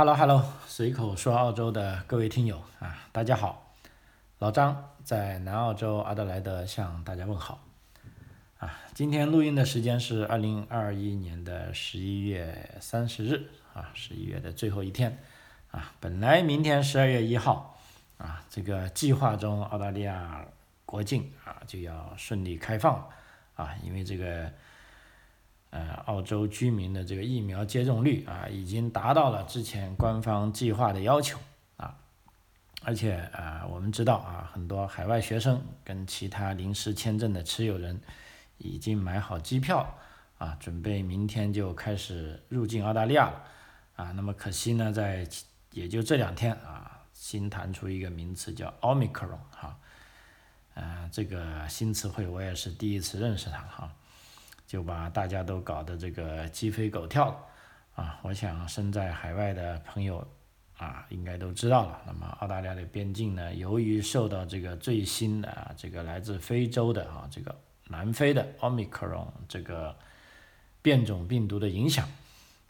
Hello Hello，随口说澳洲的各位听友啊，大家好，老张在南澳洲阿德莱德向大家问好啊。今天录音的时间是二零二一年的十一月三十日啊，十一月的最后一天啊。本来明天十二月一号啊，这个计划中澳大利亚国境啊就要顺利开放啊，因为这个。呃，澳洲居民的这个疫苗接种率啊，已经达到了之前官方计划的要求啊，而且啊，我们知道啊，很多海外学生跟其他临时签证的持有人已经买好机票啊，准备明天就开始入境澳大利亚了啊。那么可惜呢，在也就这两天啊，新弹出一个名词叫 Omicron 哈，呃，这个新词汇我也是第一次认识它哈。就把大家都搞得这个鸡飞狗跳啊！我想身在海外的朋友啊，应该都知道了。那么澳大利亚的边境呢，由于受到这个最新的这个来自非洲的啊这个南非的奥密克戎这个变种病毒的影响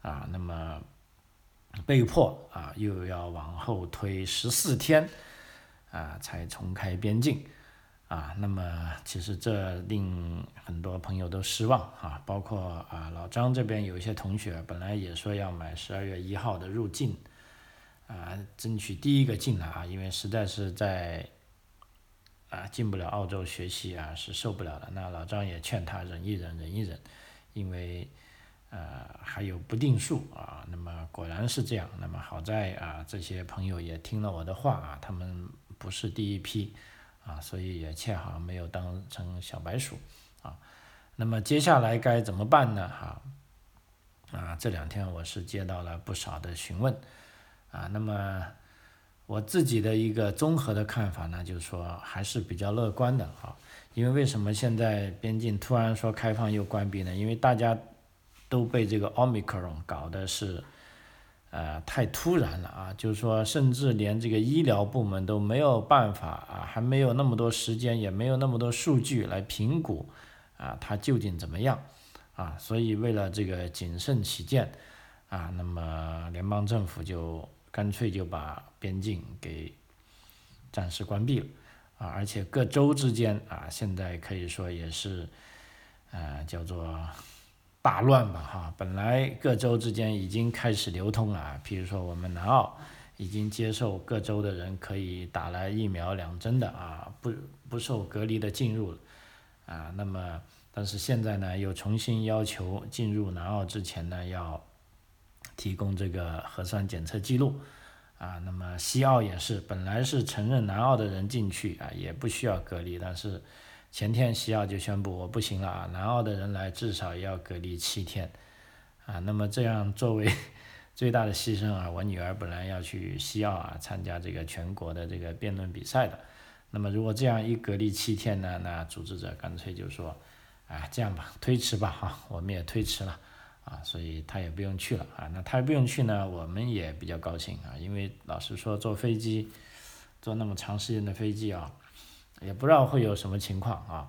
啊，那么被迫啊又要往后推十四天啊才重开边境。啊，那么其实这令很多朋友都失望啊，包括啊老张这边有一些同学本来也说要买十二月一号的入境，啊，争取第一个进来啊，因为实在是在啊进不了澳洲学习啊是受不了的。那老张也劝他忍一忍，忍一忍，因为呃还有不定数啊。那么果然是这样。那么好在啊这些朋友也听了我的话啊，他们不是第一批。啊，所以也恰好没有当成小白鼠啊。那么接下来该怎么办呢？哈，啊，这两天我是接到了不少的询问啊。那么我自己的一个综合的看法呢，就是说还是比较乐观的啊。因为为什么现在边境突然说开放又关闭呢？因为大家都被这个奥密克戎搞的是。呃，太突然了啊！就是说，甚至连这个医疗部门都没有办法啊，还没有那么多时间，也没有那么多数据来评估啊，它究竟怎么样啊？所以为了这个谨慎起见啊，那么联邦政府就干脆就把边境给暂时关闭了啊，而且各州之间啊，现在可以说也是呃，叫做。大乱吧哈，本来各州之间已经开始流通了，比如说我们南澳已经接受各州的人可以打了疫苗两针的啊，不不受隔离的进入啊，那么但是现在呢又重新要求进入南澳之前呢要提供这个核酸检测记录啊，那么西澳也是本来是承认南澳的人进去啊也不需要隔离，但是。前天西澳就宣布我不行了啊，南澳的人来至少要隔离七天，啊，那么这样作为 最大的牺牲啊，我女儿本来要去西澳啊参加这个全国的这个辩论比赛的，那么如果这样一隔离七天呢，那组织者干脆就说，啊这样吧，推迟吧哈，我们也推迟了，啊，所以她也不用去了。啊，那她不用去呢，我们也比较高兴啊，因为老实说坐飞机，坐那么长时间的飞机啊。也不知道会有什么情况啊，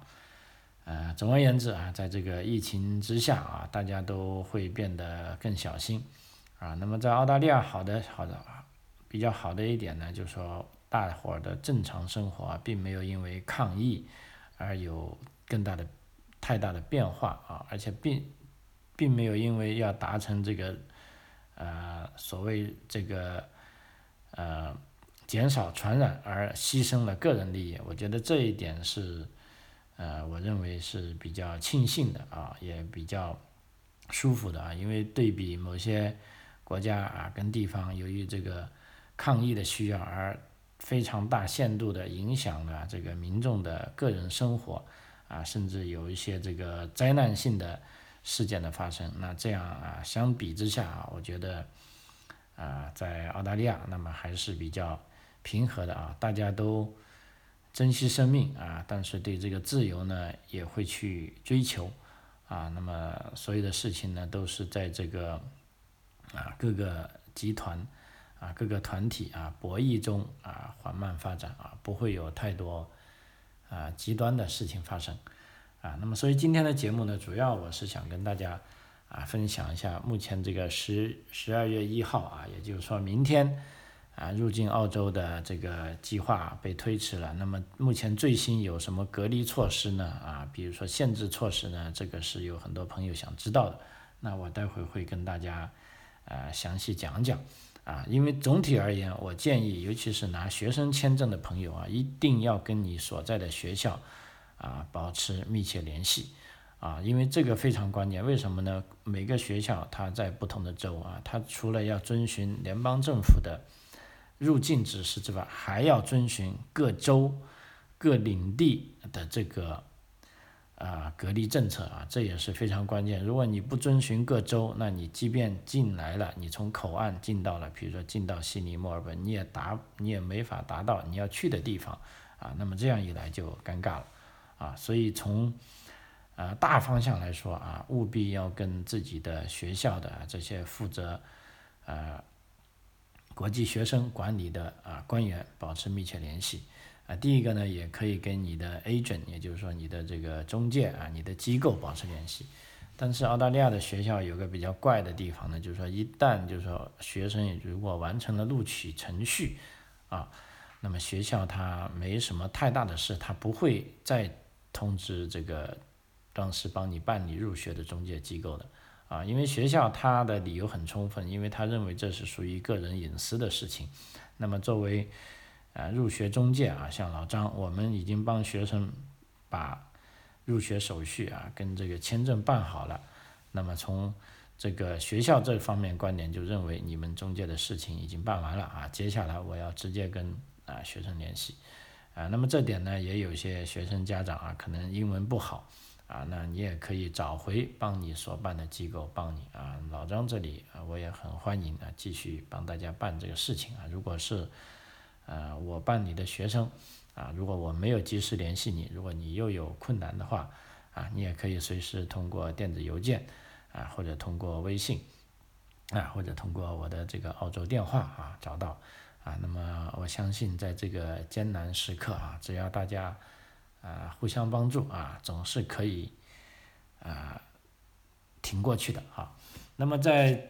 呃，总而言之啊，在这个疫情之下啊，大家都会变得更小心啊。那么在澳大利亚，好的好的比较好的一点呢，就是说大伙儿的正常生活啊，并没有因为抗疫而有更大的太大的变化啊，而且并并没有因为要达成这个呃所谓这个呃。减少传染而牺牲了个人利益，我觉得这一点是，呃，我认为是比较庆幸的啊，也比较舒服的啊，因为对比某些国家啊跟地方，由于这个抗疫的需要而非常大限度的影响了这个民众的个人生活啊，甚至有一些这个灾难性的事件的发生，那这样啊，相比之下啊，我觉得啊，在澳大利亚，那么还是比较。平和的啊，大家都珍惜生命啊，但是对这个自由呢也会去追求啊。那么所有的事情呢都是在这个啊各个集团啊各个团体啊博弈中啊缓慢发展啊，不会有太多啊极端的事情发生啊。那么所以今天的节目呢，主要我是想跟大家啊分享一下目前这个十十二月一号啊，也就是说明天啊入境澳洲的这个计划被推迟了。那么目前最新有什么隔离措施呢？啊，比如说限制措施呢？这个是有很多朋友想知道的。那我待会会跟大家呃详细讲讲。啊，因为总体而言，我建议，尤其是拿学生签证的朋友啊，一定要跟你所在的学校啊保持密切联系啊，因为这个非常关键。为什么呢？每个学校它在不同的州啊，它除了要遵循联邦政府的入境指示之外，还要遵循各州各领地的这个。啊，隔离政策啊，这也是非常关键。如果你不遵循各州，那你即便进来了，你从口岸进到了，比如说进到悉尼、墨尔本，你也达，你也没法达到你要去的地方啊。那么这样一来就尴尬了啊。所以从啊大方向来说啊，务必要跟自己的学校的这些负责呃国际学生管理的啊官员保持密切联系。啊，第一个呢，也可以跟你的 agent，也就是说你的这个中介啊，你的机构保持联系。但是澳大利亚的学校有个比较怪的地方呢，就是说一旦就是说学生如果完成了录取程序啊，那么学校他没什么太大的事，他不会再通知这个当时帮你办理入学的中介机构的啊，因为学校他的理由很充分，因为他认为这是属于个人隐私的事情。那么作为啊，入学中介啊，像老张，我们已经帮学生把入学手续啊跟这个签证办好了。那么从这个学校这方面观点，就认为你们中介的事情已经办完了啊。接下来我要直接跟啊学生联系啊。那么这点呢，也有些学生家长啊，可能英文不好啊，那你也可以找回帮你所办的机构帮你啊。老张这里啊，我也很欢迎啊，继续帮大家办这个事情啊。如果是呃，我办理的学生，啊，如果我没有及时联系你，如果你又有困难的话，啊，你也可以随时通过电子邮件，啊，或者通过微信，啊，或者通过我的这个澳洲电话啊找到，啊，那么我相信在这个艰难时刻啊，只要大家啊互相帮助啊，总是可以啊挺过去的啊。那么在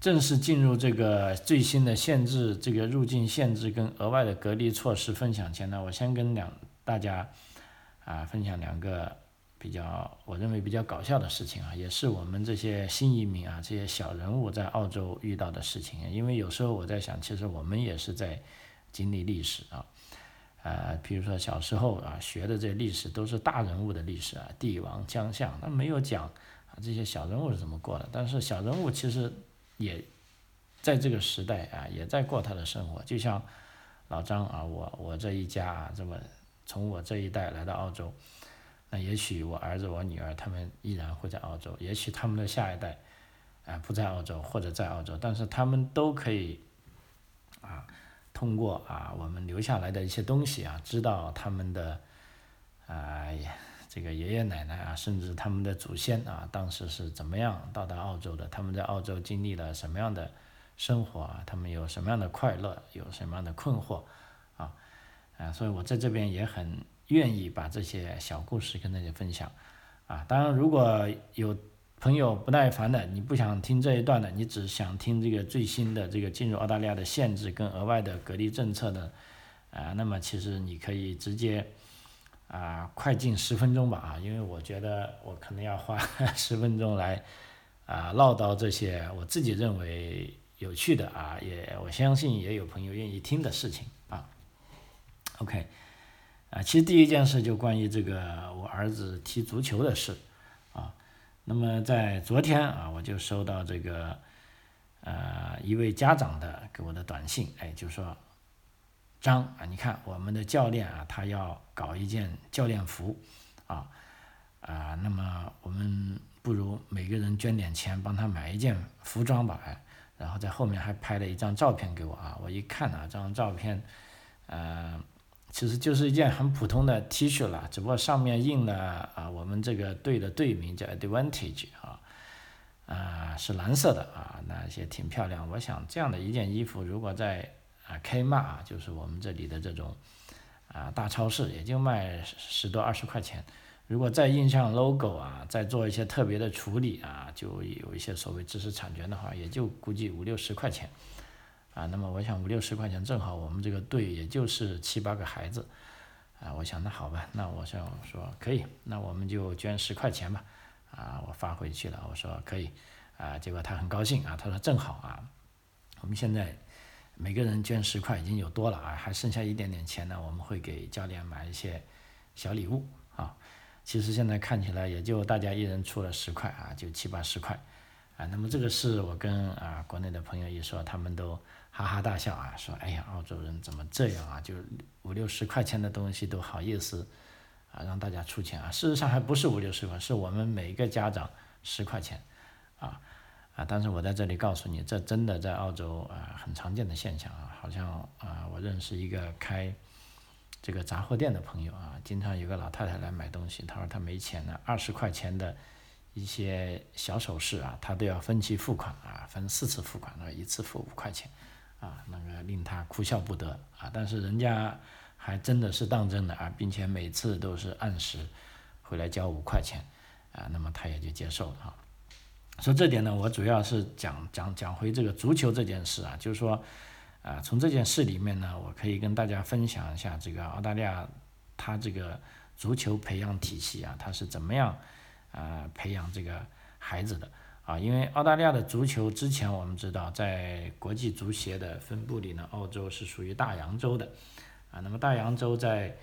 正式进入这个最新的限制，这个入境限制跟额外的隔离措施分享前呢，我先跟两大家啊分享两个比较我认为比较搞笑的事情啊，也是我们这些新移民啊这些小人物在澳洲遇到的事情。因为有时候我在想，其实我们也是在经历历史啊，呃，比如说小时候啊学的这历史都是大人物的历史啊，帝王将相，他没有讲啊这些小人物是怎么过的。但是小人物其实。也在这个时代啊，也在过他的生活，就像老张啊，我我这一家啊，这么从我这一代来到澳洲，那也许我儿子我女儿他们依然会在澳洲，也许他们的下一代啊不在澳洲或者在澳洲，但是他们都可以通过啊我们留下来的一些东西啊，知道他们的啊这个爷爷奶奶啊，甚至他们的祖先啊，当时是怎么样到达澳洲的？他们在澳洲经历了什么样的生活啊？他们有什么样的快乐？有什么样的困惑？啊，啊，所以我在这边也很愿意把这些小故事跟大家分享。啊，当然，如果有朋友不耐烦的，你不想听这一段的，你只想听这个最新的这个进入澳大利亚的限制跟额外的隔离政策的，啊，那么其实你可以直接。啊，快进十分钟吧啊，因为我觉得我可能要花 十分钟来啊唠叨这些我自己认为有趣的啊，也我相信也有朋友愿意听的事情啊。OK，啊，其实第一件事就关于这个我儿子踢足球的事。那么在昨天啊，我就收到这个呃一位家长的给我的短信，哎，就说。张啊，你看我们的教练啊，他要搞一件教练服，啊啊，那么我们不如每个人捐点钱，帮他买一件服装吧，哎，然后在后面还拍了一张照片给我啊，我一看啊，这张照片，呃，其实就是一件很普通的 T 恤了，只不过上面印了啊，我们这个队的队名叫 Advantage 啊，啊是蓝色的啊，那些挺漂亮，我想这样的一件衣服如果在啊，Kmart 啊，就是我们这里的这种啊大超市，也就卖十多二十块钱。如果再印上 logo 啊，再做一些特别的处理啊，就有一些所谓知识产权的话，也就估计五六十块钱，啊，那么我想五六十块钱正好我们这个队也就是七八个孩子，啊，我想那好吧，那我想说可以，那我们就捐十块钱吧，啊，我发回去了，我说可以，啊，结果他很高兴啊，他说正好啊，我们现在每个人捐十块已经有多了啊，还剩下一点点钱呢，我们会给教练买一些小礼物啊。其实现在看起来也就大家一人出了十块啊，就七八十块，啊，那么这个事我跟啊国内的朋友一说，他们都哈哈大笑啊，说哎呀，澳洲人怎么这样啊？就五六十块钱的东西都好意思啊让大家出钱啊？事实上还不是五六十块，是我们每个家长十块钱，啊啊！但是我在这里告诉你，这真的在澳洲啊很常见的现象啊，好像啊我认识一个开。这个杂货店的朋友啊，经常有个老太太来买东西，她说她没钱了，二十块钱的一些小首饰啊，她都要分期付款啊，分四次付款，那一次付五块钱，啊，那个令他哭笑不得啊。但是人家还真的是当真的啊，并且每次都是按时回来交五块钱啊，那么他也就接受了啊。说这点呢，我主要是讲讲讲回这个足球这件事啊，就是说。啊，从这件事里面呢，我可以跟大家分享一下这个澳大利亚，它这个足球培养体系啊，它是怎么样啊培养这个孩子的啊？因为澳大利亚的足球之前我们知道，在国际足协的分布里呢，澳洲是属于大洋洲的啊。那么大洋洲在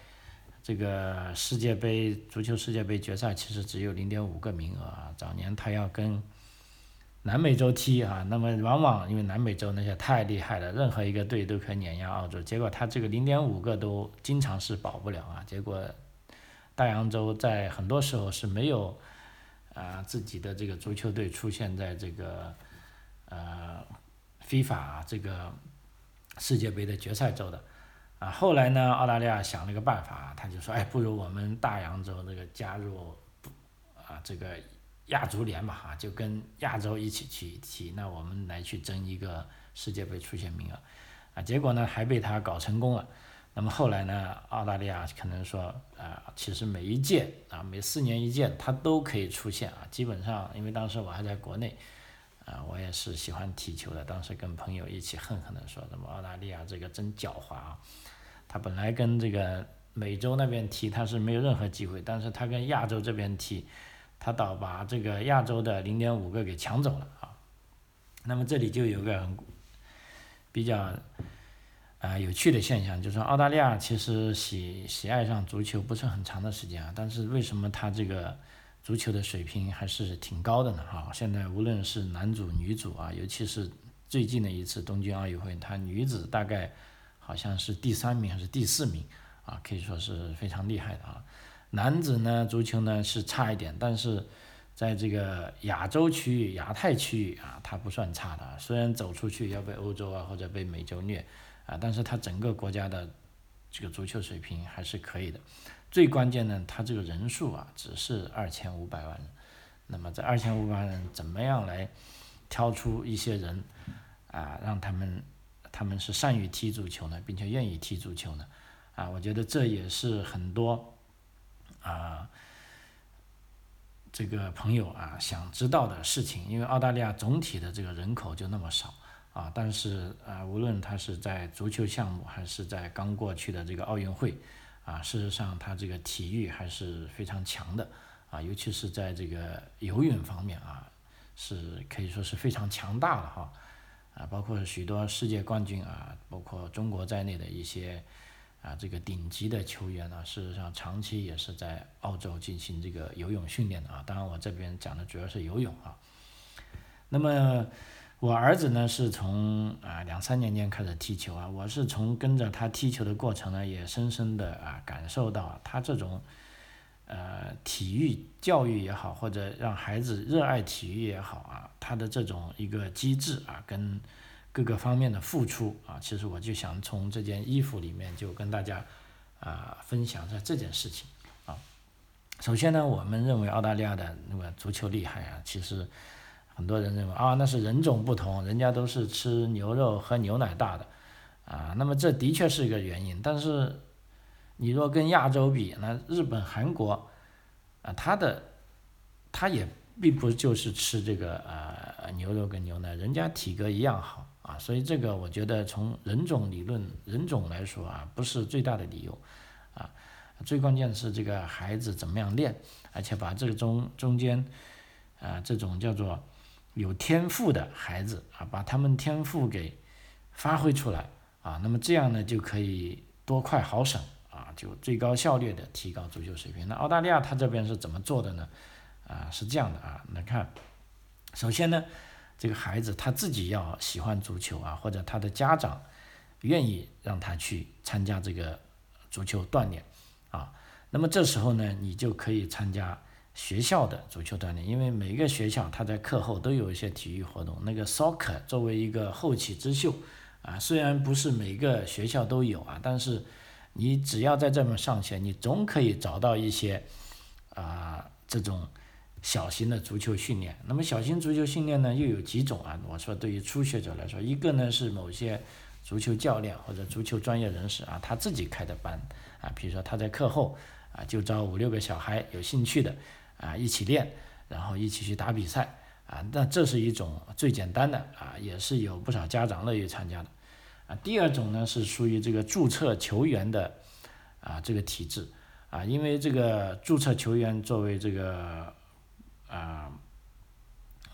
这个世界杯足球世界杯决赛其实只有零点五个名额啊。早年他要跟南美洲踢啊，那么往往因为南美洲那些太厉害了，任何一个队都可以碾压澳洲。结果他这个零点五个都经常是保不了啊。结果大洋洲在很多时候是没有啊自己的这个足球队出现在这个呃非法这个世界杯的决赛周的啊。后来呢，澳大利亚想了个办法，他就说，哎，不如我们大洋洲这个加入啊这个。亚足联嘛，哈，就跟亚洲一起去踢，那我们来去争一个世界杯出线名额，啊，结果呢还被他搞成功了。那么后来呢，澳大利亚可能说，啊，其实每一届啊，每四年一届，他都可以出现啊。基本上，因为当时我还在国内，啊，我也是喜欢踢球的，当时跟朋友一起恨恨的说，什么澳大利亚这个真狡猾啊，他本来跟这个美洲那边踢他是没有任何机会，但是他跟亚洲这边踢。他倒把这个亚洲的零点五个给抢走了啊，那么这里就有个比较啊有趣的现象，就是澳大利亚其实喜喜爱上足球不是很长的时间啊，但是为什么他这个足球的水平还是挺高的呢？哈，现在无论是男足、女足啊，尤其是最近的一次东京奥运会，他女子大概好像是第三名还是第四名啊，可以说是非常厉害的啊。男子呢，足球呢是差一点，但是在这个亚洲区域、亚太区域啊，它不算差的。虽然走出去要被欧洲啊或者被美洲虐啊，但是他整个国家的这个足球水平还是可以的。最关键呢，他这个人数啊只是二千五百万人。那么这二千五百万人怎么样来挑出一些人啊，让他们他们是善于踢足球呢，并且愿意踢足球呢？啊，我觉得这也是很多。啊，这个朋友啊，想知道的事情，因为澳大利亚总体的这个人口就那么少啊，但是啊，无论他是在足球项目，还是在刚过去的这个奥运会，啊，事实上他这个体育还是非常强的啊，尤其是在这个游泳方面啊，是可以说是非常强大的哈，啊，包括许多世界冠军啊，包括中国在内的一些。啊，这个顶级的球员呢，事实上长期也是在澳洲进行这个游泳训练的啊。当然，我这边讲的主要是游泳啊。那么，我儿子呢是从啊两三年间开始踢球啊，我是从跟着他踢球的过程呢，也深深的啊感受到他这种呃体育教育也好，或者让孩子热爱体育也好啊，他的这种一个机制啊跟。各个方面的付出啊，其实我就想从这件衣服里面就跟大家啊分享一下这件事情啊。首先呢，我们认为澳大利亚的那个足球厉害啊，其实很多人认为啊那是人种不同，人家都是吃牛肉喝牛奶大的啊。那么这的确是一个原因，但是你若跟亚洲比，那日本、韩国啊，他的他也并不就是吃这个呃牛肉跟牛奶，人家体格一样好啊，所以这个我觉得从人种理论人种来说啊，不是最大的理由啊，最关键的是这个孩子怎么样练，而且把这个中中间啊这种叫做有天赋的孩子啊，把他们天赋给发挥出来啊，那么这样呢就可以多快好省啊。就最高效率的提高足球水平。那澳大利亚它这边是怎么做的呢？啊，是这样的啊，来看，首先呢，这个孩子他自己要喜欢足球啊，或者他的家长愿意让他去参加这个足球锻炼啊。那么这时候呢，你就可以参加学校的足球锻炼，因为每一个学校他在课后都有一些体育活动。那个 soccer 作为一个后起之秀啊，虽然不是每个学校都有啊，但是。你只要在这么上学，你总可以找到一些啊这种小型的足球训练。那么小型足球训练呢，又有几种啊？我说对于初学者来说，一个呢是某些足球教练或者足球专业人士啊，他自己开的班啊，比如说他在课后啊就招五六个小孩有兴趣的啊一起练，然后一起去打比赛啊。那这是一种最简单的啊，也是有不少家长乐意参加的啊。第二种呢是属于这个注册球员的啊这个体制啊，因为这个注册球员作为这个啊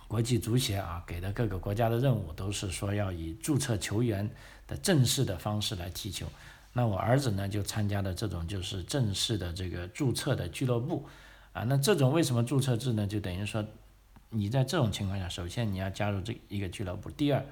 国际足协啊给的各个国家的任务都是说要以注册球员的正式的方式来踢球。那我儿子呢就参加的这种就是正式的这个注册的俱乐部啊。那这种为什么注册制呢？就等于说你在这种情况下，首先你要加入这一个俱乐部，第二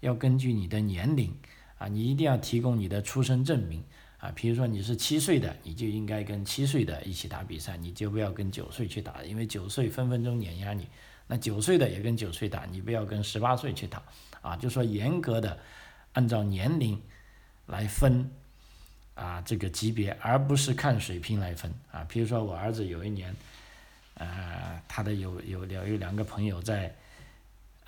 要根据你的年龄。啊，你一定要提供你的出生证明啊，比如说你是七岁的，你就应该跟七岁的一起打比赛，你就不要跟九岁去打，因为九岁分分钟碾压你。那九岁的也跟九岁打，你不要跟十八岁去打啊，就说严格的按照年龄来分啊这个级别，而不是看水平来分啊。比如说我儿子有一年，呃，他的有有有有两个朋友在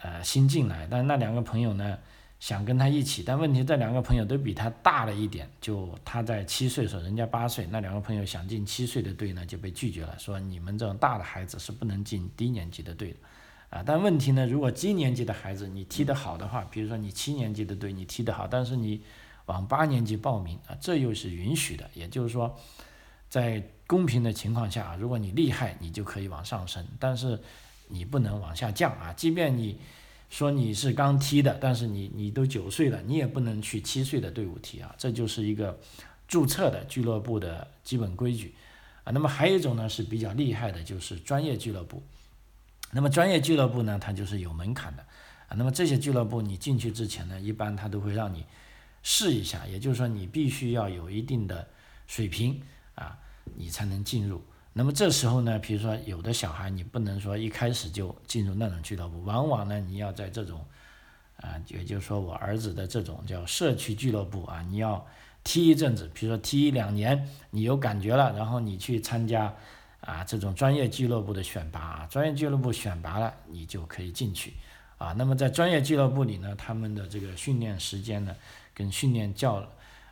呃新进来，但那两个朋友呢。想跟他一起，但问题这两个朋友都比他大了一点。就他在七岁的时候，人家八岁，那两个朋友想进七岁的队呢，就被拒绝了，说你们这种大的孩子是不能进低年级的队的。啊，但问题呢，如果低年级的孩子你踢得好的话，比如说你七年级的队你踢得好，但是你往八年级报名啊，这又是允许的。也就是说，在公平的情况下，如果你厉害，你就可以往上升，但是你不能往下降啊，即便你。说你是刚踢的，但是你你都九岁了，你也不能去七岁的队伍踢啊，这就是一个注册的俱乐部的基本规矩啊。那么还有一种呢是比较厉害的，就是专业俱乐部。那么专业俱乐部呢，它就是有门槛的啊。那么这些俱乐部你进去之前呢，一般它都会让你试一下，也就是说你必须要有一定的水平啊，你才能进入。那么这时候呢，比如说有的小孩，你不能说一开始就进入那种俱乐部，往往呢，你要在这种，啊，也就是说我儿子的这种叫社区俱乐部啊，你要踢一阵子，比如说踢一两年，你有感觉了，然后你去参加啊这种专业俱乐部的选拔啊，专业俱乐部选拔了，你就可以进去啊。那么在专业俱乐部里呢，他们的这个训练时间呢，跟训练教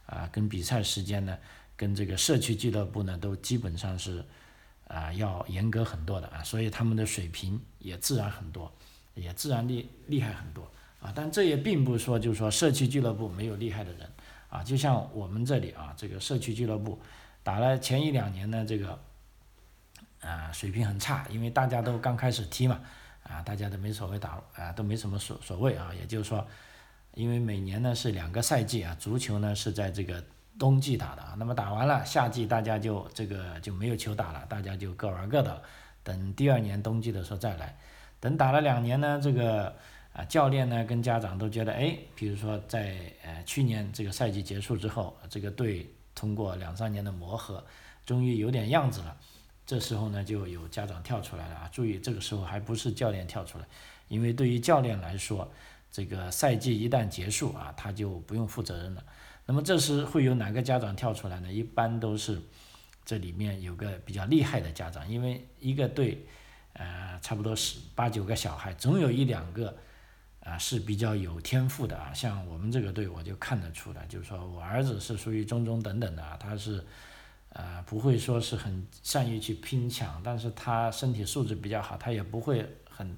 啊，跟比赛时间呢，跟这个社区俱乐部呢，都基本上是。啊，要严格很多的啊，所以他们的水平也自然很多，也自然厉厉害很多啊。但这也并不说，就是说社区俱乐部没有厉害的人啊。就像我们这里啊，这个社区俱乐部打了前一两年呢，这个啊水平很差，因为大家都刚开始踢嘛，啊大家都没所谓打啊都没什么所所谓啊。也就是说，因为每年呢是两个赛季啊，足球呢是在这个。冬季打的啊，那么打完了，夏季大家就这个就没有球打了，大家就各玩各的，等第二年冬季的时候再来。等打了两年呢，这个啊教练呢跟家长都觉得，哎，比如说在呃去年这个赛季结束之后，这个队通过两三年的磨合，终于有点样子了。这时候呢，就有家长跳出来了啊，注意这个时候还不是教练跳出来，因为对于教练来说，这个赛季一旦结束啊，他就不用负责任了。那么这时会有哪个家长跳出来呢？一般都是这里面有个比较厉害的家长，因为一个队，呃，差不多十八九个小孩，总有一两个啊是比较有天赋的啊。像我们这个队，我就看得出来，就是说我儿子是属于中中等等的啊，他是呃，不会说是很善于去拼抢，但是他身体素质比较好，他也不会很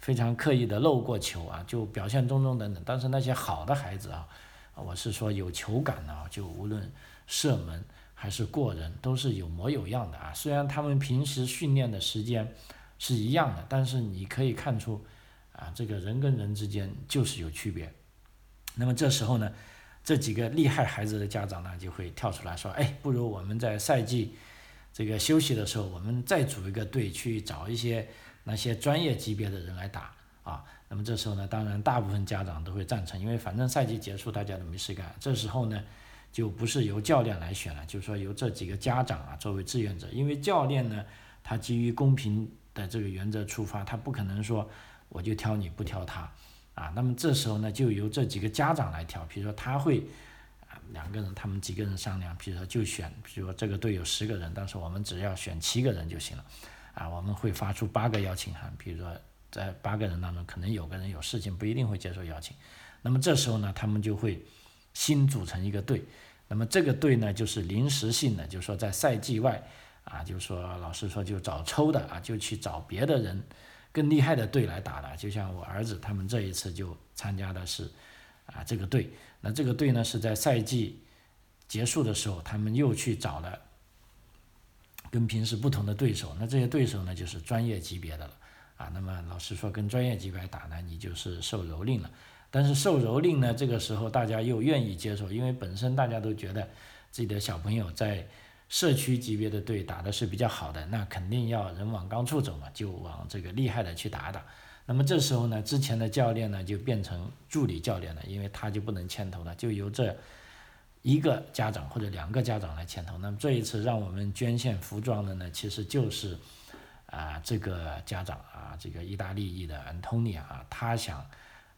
非常刻意的漏过球啊，就表现中中等等。但是那些好的孩子啊，我是说有球感的啊，就无论射门还是过人，都是有模有样的啊。虽然他们平时训练的时间是一样的，但是你可以看出啊，这个人跟人之间就是有区别。那么这时候呢？这几个厉害孩子的家长呢，就会跳出来说：“哎，不如我们在赛季这个休息的时候，我们再组一个队去找一些那些专业级别的人来打啊。”那么这时候呢，当然大部分家长都会赞成，因为反正赛季结束大家都没事干。这时候呢，就不是由教练来选了，就是说由这几个家长啊作为志愿者，因为教练呢，他基于公平的这个原则出发，他不可能说我就挑你不挑他。啊，那么这时候呢，就由这几个家长来挑，比如说他会，啊，两个人，他们几个人商量，比如说就选，比如说这个队有十个人，但是我们只要选七个人就行了，啊，我们会发出八个邀请函，比如说在八个人当中，可能有个人有事情，不一定会接受邀请，那么这时候呢，他们就会新组成一个队，那么这个队呢，就是临时性的，就是说在赛季外，啊，就是说老师说就找抽的啊，就去找别的人。更厉害的队来打的，就像我儿子他们这一次就参加的是啊这个队，那这个队呢是在赛季结束的时候，他们又去找了跟平时不同的对手，那这些对手呢就是专业级别的了啊。那么老师说跟专业级别打呢，你就是受蹂躏了。但是受蹂躏呢，这个时候大家又愿意接受，因为本身大家都觉得自己的小朋友在。社区级别的队打的是比较好的，那肯定要人往高处走嘛，就往这个厉害的去打打。那么这时候呢，之前的教练呢就变成助理教练了，因为他就不能牵头了，就由这一个家长或者两个家长来牵头。那么这一次让我们捐献服装的呢，其实就是啊这个家长啊，这个意大利裔的安东尼啊，他想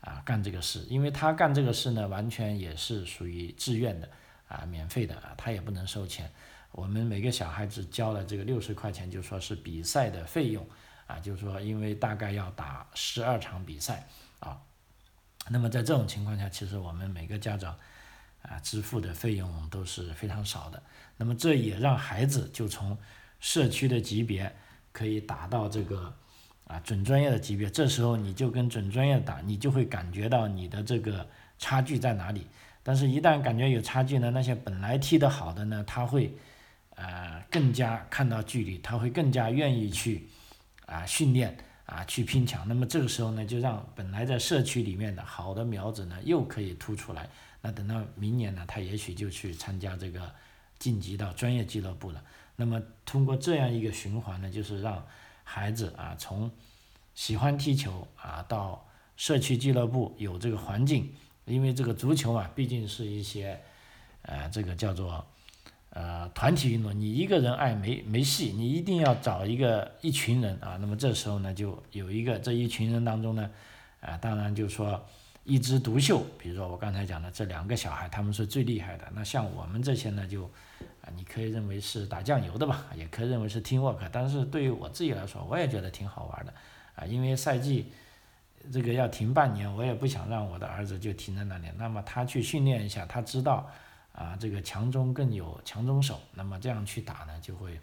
啊干这个事，因为他干这个事呢，完全也是属于自愿的啊，免费的啊，他也不能收钱。我们每个小孩子交了这个六十块钱，就说是比赛的费用，啊，就是说因为大概要打十二场比赛，啊，那么在这种情况下，其实我们每个家长，啊，支付的费用都是非常少的。那么这也让孩子就从社区的级别可以达到这个啊准专业的级别。这时候你就跟准专业打，你就会感觉到你的这个差距在哪里。但是，一旦感觉有差距呢，那些本来踢得好的呢，他会。呃，更加看到距离，他会更加愿意去啊训练啊去拼抢。那么这个时候呢，就让本来在社区里面的好的苗子呢，又可以突出来。那等到明年呢，他也许就去参加这个晋级到专业俱乐部了。那么通过这样一个循环呢，就是让孩子啊从喜欢踢球啊到社区俱乐部有这个环境，因为这个足球啊，毕竟是一些呃这个叫做。呃，团体运动，你一个人爱没没戏，你一定要找一个一群人啊。那么这时候呢，就有一个这一群人当中呢，啊，当然就说一枝独秀。比如说我刚才讲的这两个小孩，他们是最厉害的。那像我们这些呢，就啊，你可以认为是打酱油的吧，也可以认为是 team work。但是对于我自己来说，我也觉得挺好玩的啊，因为赛季这个要停半年，我也不想让我的儿子就停在那里。那么他去训练一下，他知道。啊，这个强中更有强中手，那么这样去打呢，就会，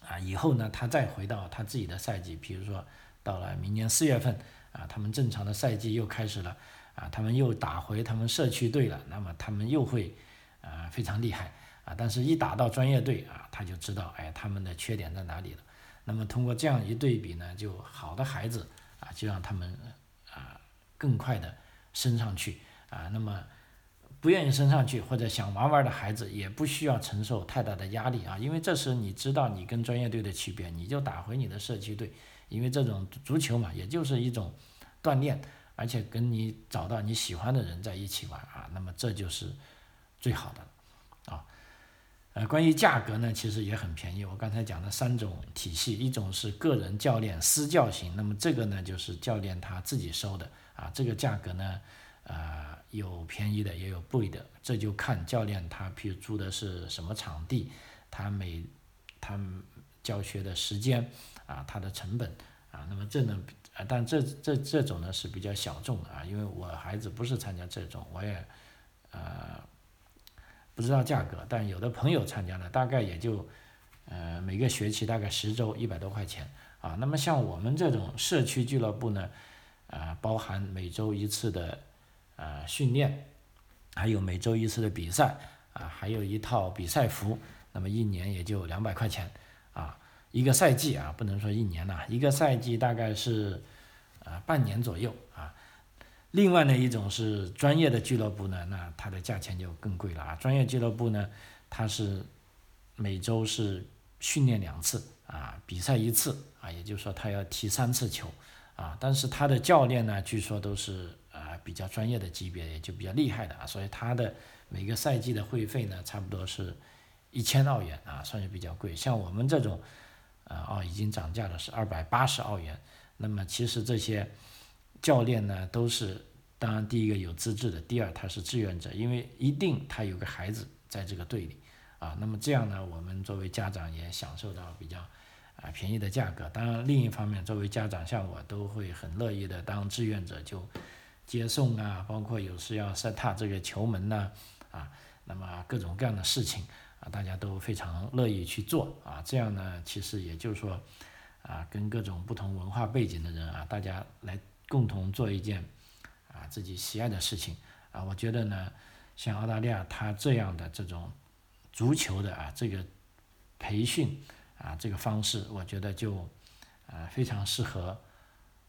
啊，以后呢，他再回到他自己的赛季，比如说到了明年四月份，啊，他们正常的赛季又开始了，啊，他们又打回他们社区队了，那么他们又会，啊，非常厉害，啊，但是一打到专业队，啊，他就知道，哎，他们的缺点在哪里了，那么通过这样一对比呢，就好的孩子，啊，就让他们，啊，更快的升上去，啊，那么。不愿意升上去或者想玩玩的孩子，也不需要承受太大的压力啊，因为这时你知道你跟专业队的区别，你就打回你的社区队，因为这种足球嘛，也就是一种锻炼，而且跟你找到你喜欢的人在一起玩啊，那么这就是最好的啊。呃，关于价格呢，其实也很便宜。我刚才讲的三种体系，一种是个人教练私教型，那么这个呢就是教练他自己收的啊，这个价格呢。啊，有便宜的，也有贵的，这就看教练他，譬如租的是什么场地，他每他教学的时间啊，他的成本啊，那么这呢，啊但这这这种呢是比较小众的啊，因为我孩子不是参加这种，我也呃不知道价格，但有的朋友参加了，大概也就呃每个学期大概十周一百多块钱啊。那么像我们这种社区俱乐部呢，啊，包含每周一次的呃训练，还有每周一次的比赛啊，还有一套比赛服，那么一年也就两百块钱，一个赛季啊，不能说一年了，一个赛季大概是啊半年左右啊。另外呢，一种是专业的俱乐部呢，那它的价钱就更贵了啊。专业俱乐部呢，它是每周是训练两次啊，比赛一次啊，也就是说他要踢三次球啊。但是他的教练呢，据说都是啊比较专业的级别，也就比较厉害的啊，所以他的每个赛季的会费呢，差不多是一千澳元啊，算是比较贵。像我们这种啊哦，已经涨价了，是二百八十澳元。那么其实这些。教练呢都是，当然第一个有资质的，第二他是志愿者，因为一定他有个孩子在这个队里，啊，那么这样呢，我们作为家长也享受到比较啊便宜的价格。当然另一方面，作为家长像我都会很乐意的当志愿者，就接送啊，包括有时要塞踏这个球门呐，啊，那么各种各样的事情大家都非常乐意去做啊。这样呢，其实也就是说啊，跟各种不同文化背景的人啊，大家来。共同做一件啊自己喜爱的事情啊，我觉得呢，像澳大利亚它这样的这种足球的啊这个培训啊这个方式，我觉得就啊非常适合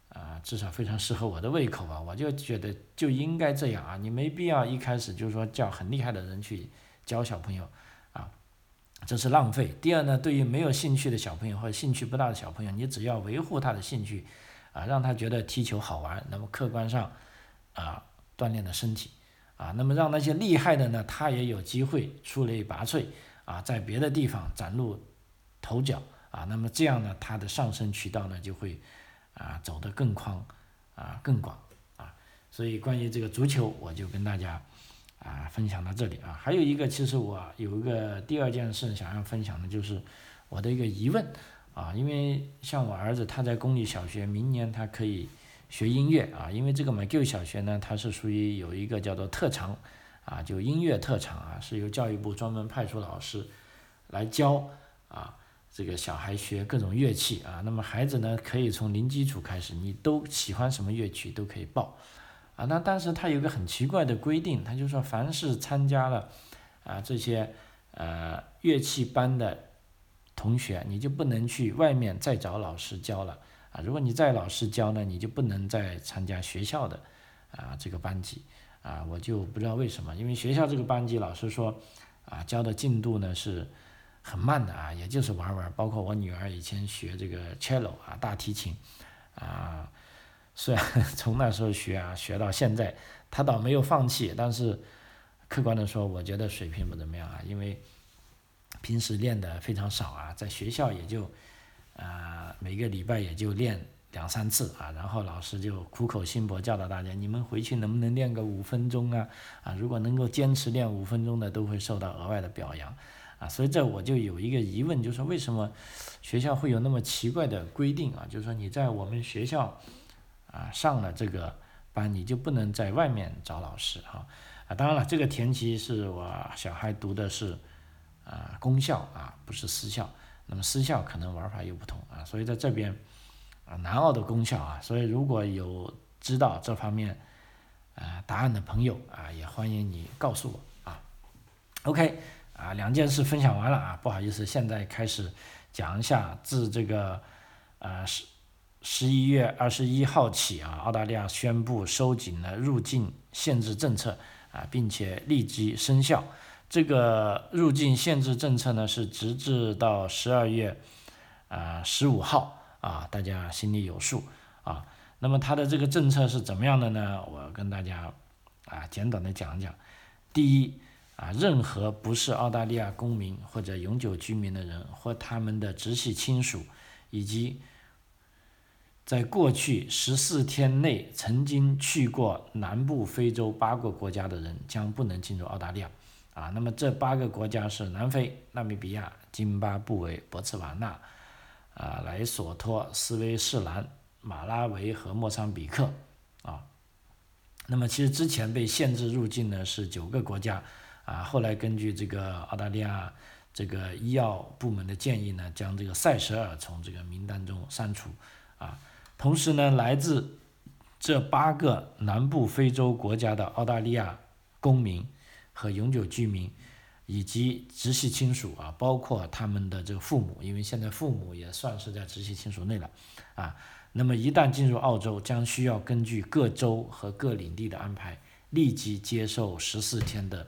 啊至少非常适合我的胃口吧。我就觉得就应该这样啊，你没必要一开始就是说叫很厉害的人去教小朋友，这是浪费。第二呢，对于没有兴趣的小朋友或者兴趣不大的小朋友，你只要维护他的兴趣。啊，让他觉得踢球好玩，那么客观上，啊，锻炼的身体，啊，那么让那些厉害的呢，他也有机会出类拔萃，啊，在别的地方崭露头角，啊，那么这样呢，他的上升渠道呢就会，啊，走得更宽，啊，更广，啊，所以关于这个足球，我就跟大家，啊，分享到这里啊，还有一个，其实我有一个第二件事想要分享的，就是我的一个疑问。啊，因为像我儿子他在公立小学，明年他可以学音乐啊。因为这个 McGill 小学呢，它是属于有一个叫做特长，啊，就音乐特长啊，是由教育部专门派出老师来教啊，这个小孩学各种乐器啊。那么孩子呢，可以从零基础开始，你都喜欢什么乐曲都可以报啊。那当时他有个很奇怪的规定，他就说凡是参加了啊这些呃乐器班的。同学，你就不能去外面再找老师教了啊！如果你再老师教呢，你就不能再参加学校的啊这个班级啊！我就不知道为什么，因为学校这个班级老师说啊教的进度呢是很慢的啊，也就是玩玩。包括我女儿以前学这个 cello 啊大提琴啊，虽然 从那时候学啊学到现在，他倒没有放弃，但是客观的说，我觉得水平不怎么样啊，因为。平时练的非常少啊，在学校也就，啊每个礼拜也就练两三次啊，然后老师就苦口心博教导大家，你们回去能不能练个五分钟啊？啊，如果能够坚持练五分钟的，都会受到额外的表扬，啊，所以这我就有一个疑问，就是说为什么学校会有那么奇怪的规定啊？就是说你在我们学校啊上了这个班，你就不能在外面找老师哈？啊，当然了，这个前提是我小孩读的是。啊，公校啊，不是私校，那么私校可能玩法又不同啊，所以在这边啊，南澳的公校啊，所以如果有知道这方面啊答案的朋友啊，也欢迎你告诉我啊。OK，啊，两件事分享完了啊，不好意思，现在开始讲一下自这个呃是十一月二十一号起啊，澳大利亚宣布收紧了入境限制政策啊，并且立即生效。这个入境限制政策呢，是直至到十二月啊十五号啊，大家心里有数啊。那么它的这个政策是怎么样的呢？我跟大家啊简短的讲讲。第一啊，任何不是澳大利亚公民或者永久居民的人，或他们的直系亲属，以及在过去十四天内曾经去过南部非洲八个国家的人，将不能进入澳大利亚。啊，那么这八个国家是南非、纳米比亚、津巴布韦、博茨瓦纳、啊莱索托、斯威士兰、马拉维和莫桑比克，啊，那么其实之前被限制入境呢是九个国家，啊，后来根据这个澳大利亚这个医药部门的建议呢，将这个塞舌尔从这个名单中删除，啊，同时呢，来自这八个南部非洲国家的澳大利亚公民和永久居民，以及直系亲属啊，包括他们的这个父母，因为现在父母也算是在直系亲属内了，啊，那么一旦进入澳洲，将需要根据各州和各领地的安排，立即接受十四天的。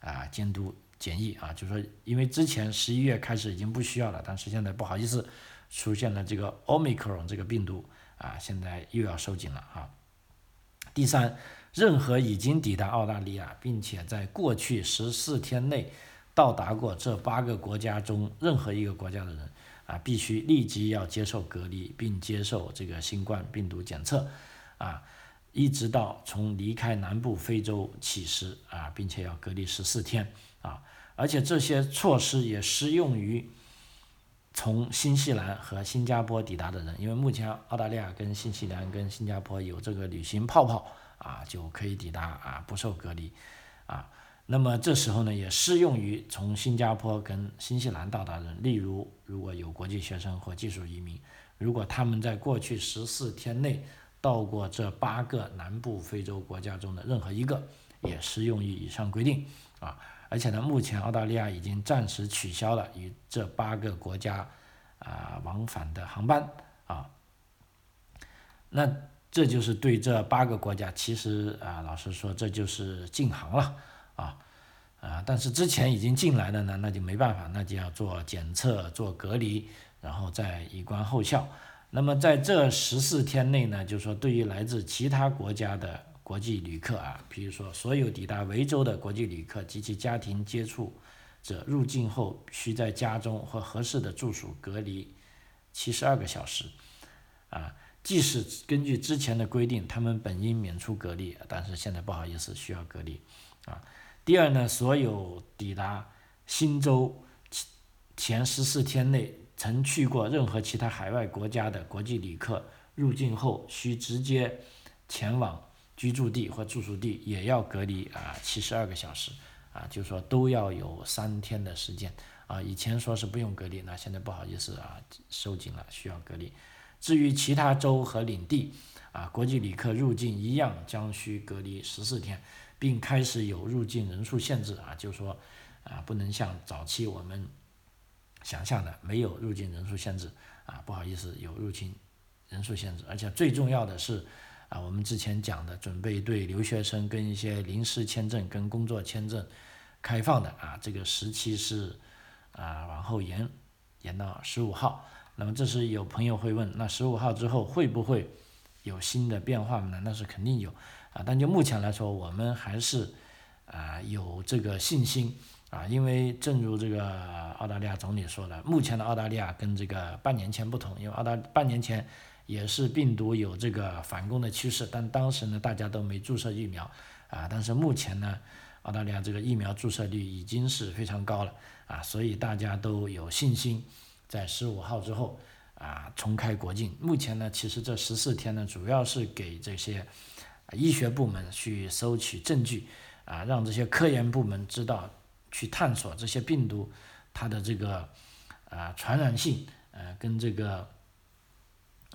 啊，监督检疫啊，就是说因为之前十一月开始已经不需要了，但是现在不好意思，出现了这个 Omicron 这个病毒啊，现在又要收紧了啊。第三，任何已经抵达澳大利亚，并且在过去十四天内到达过这八个国家中任何一个国家的人啊，必须立即要接受隔离，并接受这个新冠病毒检测啊。一直到从离开南部非洲起时啊，并且要隔离十四天啊，而且这些措施也适用于从新西兰和新加坡抵达的人，因为目前澳大利亚跟新西兰跟新加坡有这个旅行泡泡啊，就可以抵达啊，不受隔离啊。那么这时候呢，也适用于从新加坡跟新西兰到达人，例如如果有国际学生或技术移民，如果他们在过去十四天内。到过这八个南部非洲国家中的任何一个，也适用于以上规定啊。而且呢，目前澳大利亚已经暂时取消了与这八个国家啊往返的航班啊。那这就是对这八个国家，其实啊，老实说，这就是禁航了啊啊。但是之前已经进来的呢，那就没办法，那就要做检测、做隔离，然后再以观后效。那么在这十四天内呢，就是说对于来自其他国家的国际旅客啊，比如说所有抵达维州的国际旅客及其家庭接触者入境后，需在家中或合适的住所隔离七十二个小时，啊，即使根据之前的规定，他们本应免除隔离，但是现在不好意思需要隔离，啊，第二呢，所有抵达新州前十四天内。曾去过任何其他海外国家的国际旅客入境后，需直接前往居住地或住宿地，也要隔离啊七十二个小时啊，就说都要有三天的时间啊。以前说是不用隔离，那现在不好意思啊，收紧了，需要隔离。至于其他州和领地啊，国际旅客入境一样将需隔离十四天，并开始有入境人数限制啊，就说啊，不能像早期我们。想象的没有入境人数限制啊，不好意思，有入境人数限制，而且最重要的是啊，我们之前讲的准备对留学生跟一些临时签证跟工作签证开放的啊，这个时期是啊往后延延到十五号。那么这是有朋友会问，那十五号之后会不会有新的变化呢？那是肯定有啊，但就目前来说，我们还是啊有这个信心。啊，因为正如这个澳大利亚总理说的，目前的澳大利亚跟这个半年前不同，因为澳大半年前也是病毒有这个反攻的趋势，但当时呢大家都没注射疫苗啊，但是目前呢澳大利亚这个疫苗注射率已经是非常高了啊，所以大家都有信心在十五号之后啊重开国境。目前呢，其实这十四天呢主要是给这些医学部门去收取证据啊，让这些科研部门知道。去探索这些病毒，它的这个啊传染性，呃跟这个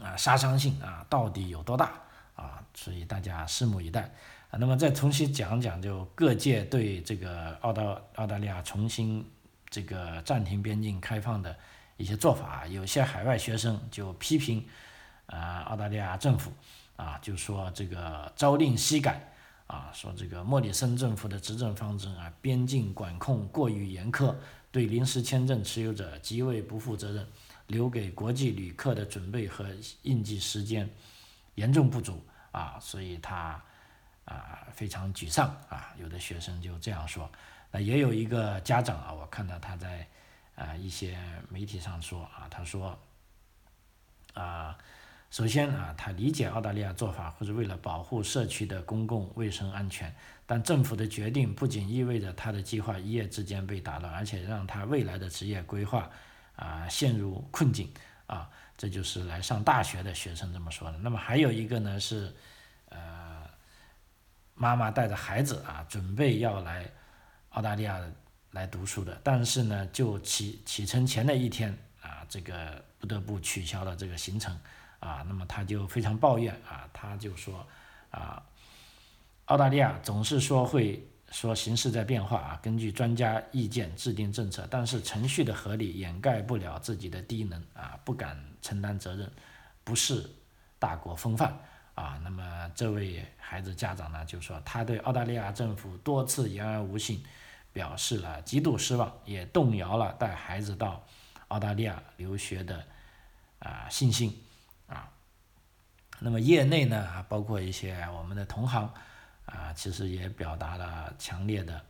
啊杀伤性啊到底有多大啊？所以大家拭目以待啊。那么再重新讲讲，就各界对这个澳大澳大利亚重新这个暂停边境开放的一些做法，有些海外学生就批评啊澳大利亚政府啊，就说这个朝令夕改。啊，说这个莫里森政府的执政方针啊，边境管控过于严苛，对临时签证持有者极为不负责任，留给国际旅客的准备和应急时间严重不足啊，所以他啊非常沮丧啊，有的学生就这样说，那也有一个家长啊，我看到他在啊一些媒体上说啊，他说啊。首先啊，他理解澳大利亚做法，或者为了保护社区的公共卫生安全，但政府的决定不仅意味着他的计划一夜之间被打乱，而且让他未来的职业规划啊陷入困境啊，这就是来上大学的学生这么说的。那么还有一个呢是，呃，妈妈带着孩子啊，准备要来澳大利亚来读书的，但是呢，就启启程前的一天啊，这个不得不取消了这个行程啊，那么他就非常抱怨啊，他就说啊，澳大利亚总是说会说形势在变化啊，根据专家意见制定政策，但是程序的合理掩盖不了自己的低能啊，不敢承担责任，不是大国风范。啊，那么这位孩子家长呢，就说他对澳大利亚政府多次言而无信，表示了极度失望，也动摇了带孩子到澳大利亚留学的啊信心啊。那么业内呢，包括一些我们的同行啊，其实也表达了强烈的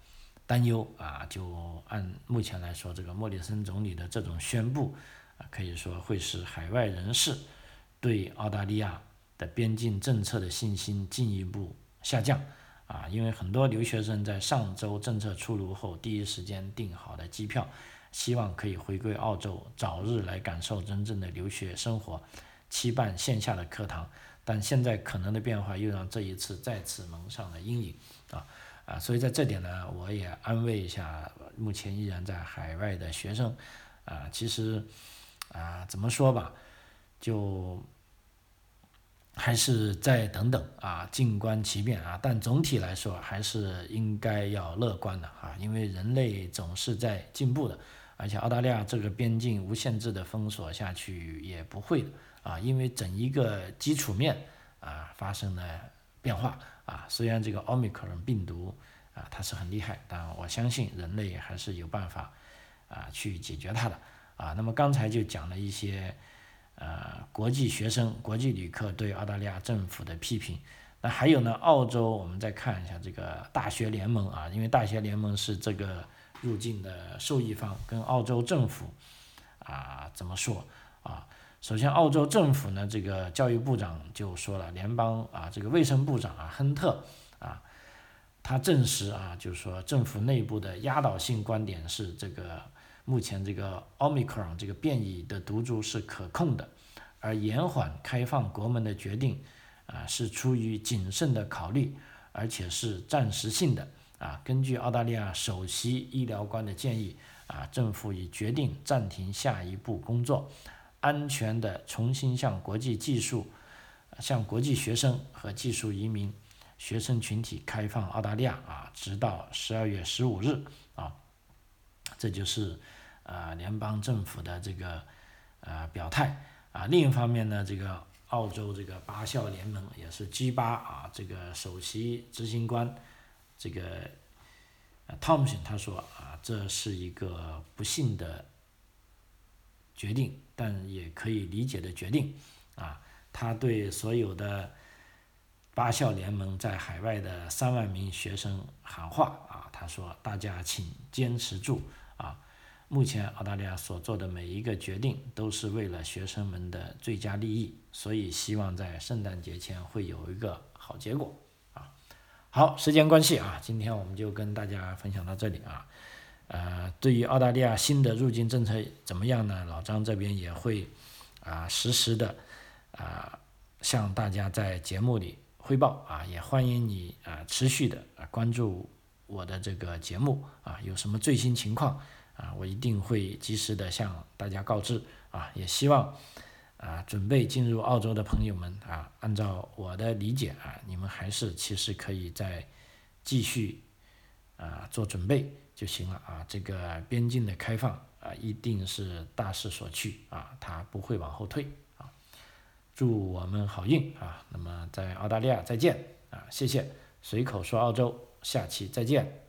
担忧啊。就按目前来说，这个莫里森总理的这种宣布啊，可以说会使海外人士对澳大利亚。的边境政策的信心进一步下降啊，因为很多留学生在上周政策出炉后第一时间订好的机票，希望可以回归澳洲，早日来感受真正的留学生活，期盼线下的课堂。但现在可能的变化又让这一次再次蒙上了阴影啊啊！所以在这点呢，我也安慰一下目前依然在海外的学生啊，其实啊，怎么说吧，就。还是再等等啊，静观其变啊。但总体来说，还是应该要乐观的啊，因为人类总是在进步的，而且澳大利亚这个边境无限制的封锁下去也不会啊，因为整一个基础面啊发生了变化啊。虽然这个奥密克戎病毒啊它是很厉害，但我相信人类还是有办法啊去解决它的啊。那么刚才就讲了一些。呃，国际学生、国际旅客对澳大利亚政府的批评，那还有呢？澳洲，我们再看一下这个大学联盟啊，因为大学联盟是这个入境的受益方，跟澳洲政府啊怎么说啊？首先，澳洲政府呢，这个教育部长就说了，联邦啊，这个卫生部长啊，亨特啊，他证实啊，就是说政府内部的压倒性观点是这个。目前这个奥密克戎这个变异的毒株是可控的，而延缓开放国门的决定，啊，是出于谨慎的考虑，而且是暂时性的，啊，根据澳大利亚首席医疗官的建议，啊，政府已决定暂停下一步工作，安全的重新向国际技术、向国际学生和技术移民学生群体开放澳大利亚，啊，直到十二月十五日，啊。这就是，呃，联邦政府的这个，呃，表态啊。另一方面呢，这个澳洲这个八校联盟也是 G 八啊，这个首席执行官，这个，呃，汤姆森他说啊，这是一个不幸的决定，但也可以理解的决定啊。他对所有的八校联盟在海外的三万名学生喊话啊，他说：“大家请坚持住。”啊，目前澳大利亚所做的每一个决定都是为了学生们的最佳利益，所以希望在圣诞节前会有一个好结果。啊，好，时间关系啊，今天我们就跟大家分享到这里啊。呃，对于澳大利亚新的入境政策怎么样呢？老张这边也会啊实时的啊向大家在节目里汇报啊，也欢迎你啊持续的啊关注。我的这个节目啊，有什么最新情况啊，我一定会及时的向大家告知啊。也希望啊，准备进入澳洲的朋友们啊，按照我的理解啊，你们还是其实可以再继续啊做准备就行了啊。这个边境的开放啊，一定是大势所趋啊，它不会往后退啊。祝我们好运啊！那么在澳大利亚再见啊，谢谢。随口说澳洲。下期再见。